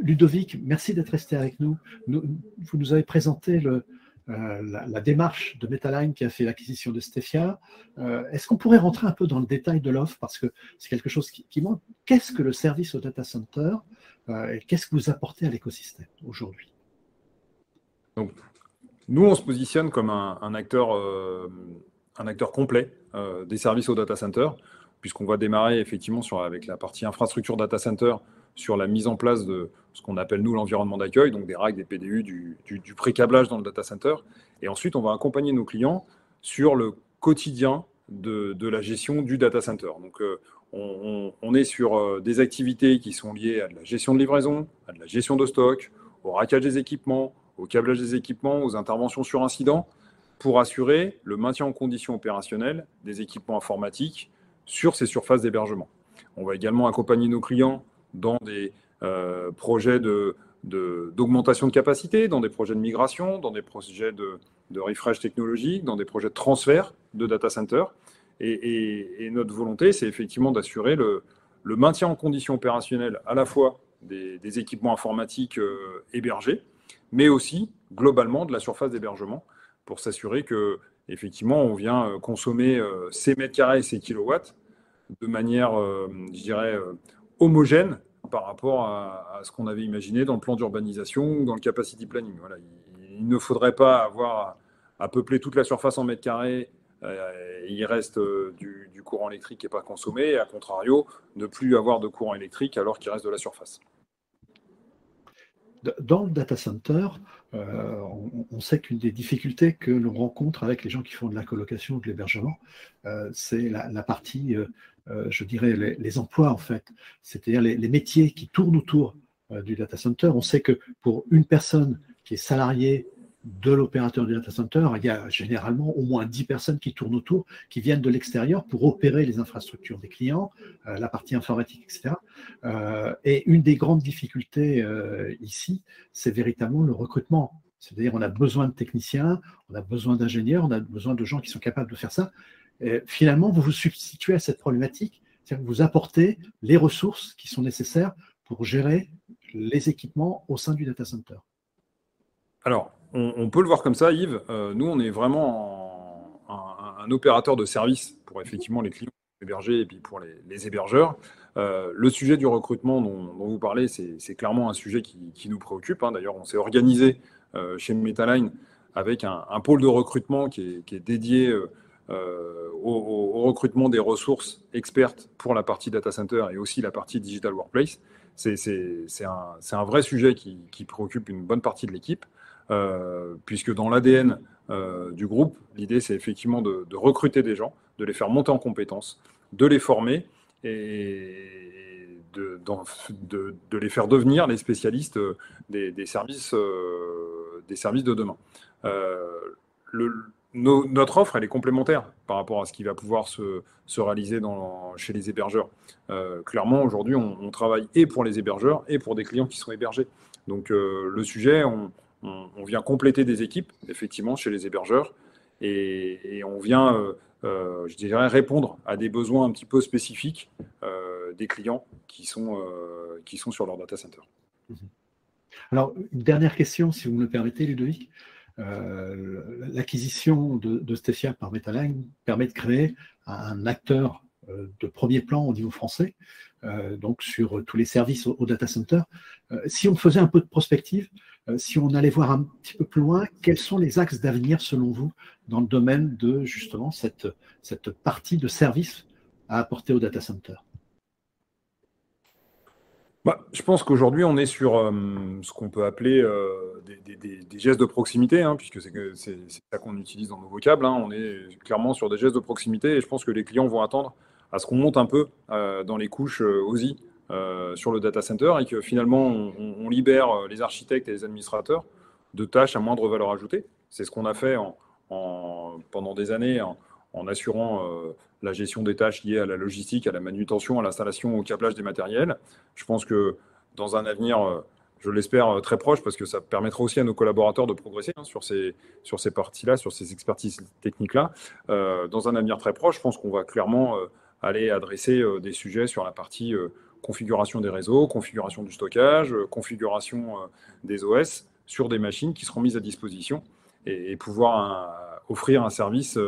Ludovic, merci d'être resté avec nous. Vous nous avez présenté le, la, démarche de Metaline qui a fait l'acquisition de Stefia. Est-ce qu'on pourrait rentrer un peu dans le détail de l'offre? Parce que c'est quelque chose qui, qui montre qu'est-ce que le service au data center et qu'est-ce que vous apportez à l'écosystème aujourd'hui? Nous, on se positionne comme un, acteur, un acteur complet des services au data center puisqu'on va démarrer effectivement avec la partie infrastructure data center sur la mise en place de ce qu'on appelle nous l'environnement d'accueil, donc des racks, des PDU, du, du, pré-câblage dans le data center. Et ensuite, on va accompagner nos clients sur le quotidien de, la gestion du data center. Donc, euh, on, on, est sur euh, des activités qui sont liées à de la gestion de livraison, à de la gestion de stock, au rackage des équipements, au câblage des équipements, aux interventions sur incident, pour assurer le maintien en condition opérationnelle des équipements informatiques sur ces surfaces d'hébergement. On va également accompagner nos clients dans des euh, projets d'augmentation de, capacité, dans des projets de migration, dans des projets de, de, refresh technologique, dans des projets de transfert de data center. Et, notre volonté, c'est effectivement d'assurer le, maintien en condition opérationnelle à la fois des, équipements informatiques euh, hébergés, mais aussi globalement de la surface d'hébergement pour s'assurer que effectivement, on vient euh, consommer ces mètres carrés ces kilowatts de manière, je dirais, homogène par rapport à, ce qu'on avait imaginé dans le plan d'urbanisation ou dans le capacity planning. Il, ne faudrait pas avoir à, peupler toute la surface en mètres carrés. il reste du, du, courant électrique qui n'est pas consommé, et à contrario, ne plus avoir de courant électrique alors qu'il reste de la surface dans le data center, euh, on, sait qu'une des difficultés que l'on rencontre avec les gens qui font de la colocation de l'hébergement, euh, c'est la, partie, euh, je dirais, les, emplois en fait, c'est-à-dire les, métiers qui tournent autour du data center. On sait que pour une personne qui est salariée de l'opérateur du data center, il y a généralement au moins 10 personnes qui tournent autour, qui viennent de l'extérieur pour opérer les infrastructures des clients, euh, la partie informatique, etc. Euh, et une des grandes difficultés euh, ici, c'est véritablement le recrutement. C'est-à-dire, on a besoin de techniciens, on a besoin d'ingénieurs, on a besoin de gens qui sont capables de faire ça. Et finalement, vous vous substituez à cette problématique, c'est-à-dire que vous apportez les ressources qui sont nécessaires pour gérer les équipements au sein du data center. Alors, on, peut le voir comme ça, Yves. Euh, nous, on est vraiment un, opérateur de service pour effectivement les clients hébergés et puis pour les, hébergeurs. Euh, le sujet du recrutement dont, vous parlez, c'est clairement un sujet qui, nous préoccupe. Hein. D'ailleurs, on s'est organisé euh, chez Metaline avec un, pôle de recrutement qui est, dédié au, recrutement des ressources expertes pour la partie data center et aussi la partie digital workplace. C'est un, vrai sujet qui préoccupe une bonne partie de l'équipe. Euh, puisque dans l'ADN euh, du groupe, l'idée c'est effectivement de, recruter des gens, de les faire monter en compétences, de les former et de, les faire devenir les spécialistes des, services, euh, des services de demain. notre offre, elle est complémentaire par rapport à ce qui va pouvoir se, se réaliser dans, chez les hébergeurs. clairement, aujourd'hui, on, travaille et pour les hébergeurs et pour des clients qui sont hébergés. Donc, le sujet, on, on, vient compléter des équipes, effectivement, chez les hébergeurs, et, on vient, euh, euh, je dirais, répondre à des besoins un petit peu spécifiques euh, des clients qui sont, sur leur data center. Mhm. Alors, une dernière question, si vous me le permettez, Ludovic. L'acquisition de, de par Metaline permet de créer un acteur de premier plan au niveau français, donc sur tous les services au, data center. si on faisait un peu de prospective, si on allait voir un petit peu plus loin, quels sont les axes d'avenir selon vous dans le domaine de justement cette, cette partie de service à apporter au data center? Bah, je pense qu'aujourd'hui, on est sur euh, ce qu'on peut appeler euh, des, gestes de proximité, hein, puisque c'est ça qu'on utilise dans nos vocables. Hein. On est clairement sur des gestes de proximité et je pense que les clients vont attendre à ce qu'on monte un peu dans les couches OSI euh, sur le data center et que finalement on, libère euh, les architectes et les administrateurs de tâches à moindre valeur ajoutée. C'est ce qu'on a fait en, pendant des années en, assurant euh, la gestion des tâches liées à la logistique, à la manutention, à l'installation, au câblage des matériels. Je pense que dans un avenir, je l'espère, très proche, parce que ça permettra aussi à nos collaborateurs de progresser hein, sur ces, sur ces parties-là, sur ces expertises techniques-là. dans un avenir très proche, je pense qu'on va clairement aller adresser des sujets sur la partie configuration des réseaux, configuration du stockage, configuration des OS sur des machines qui seront mises à disposition et, pouvoir offrir un service,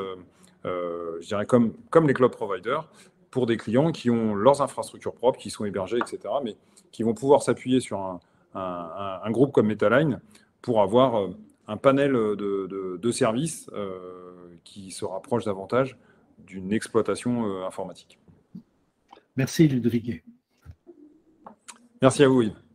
je dirais, comme, comme les cloud providers pour des clients qui ont leurs infrastructures propres, qui sont hébergées, etc., mais qui vont pouvoir s'appuyer sur un, un, groupe comme Metaline pour avoir euh, un panel de, services euh, qui se rapproche davantage d'une exploitation euh, informatique. Merci Ludovic. Merci à vous.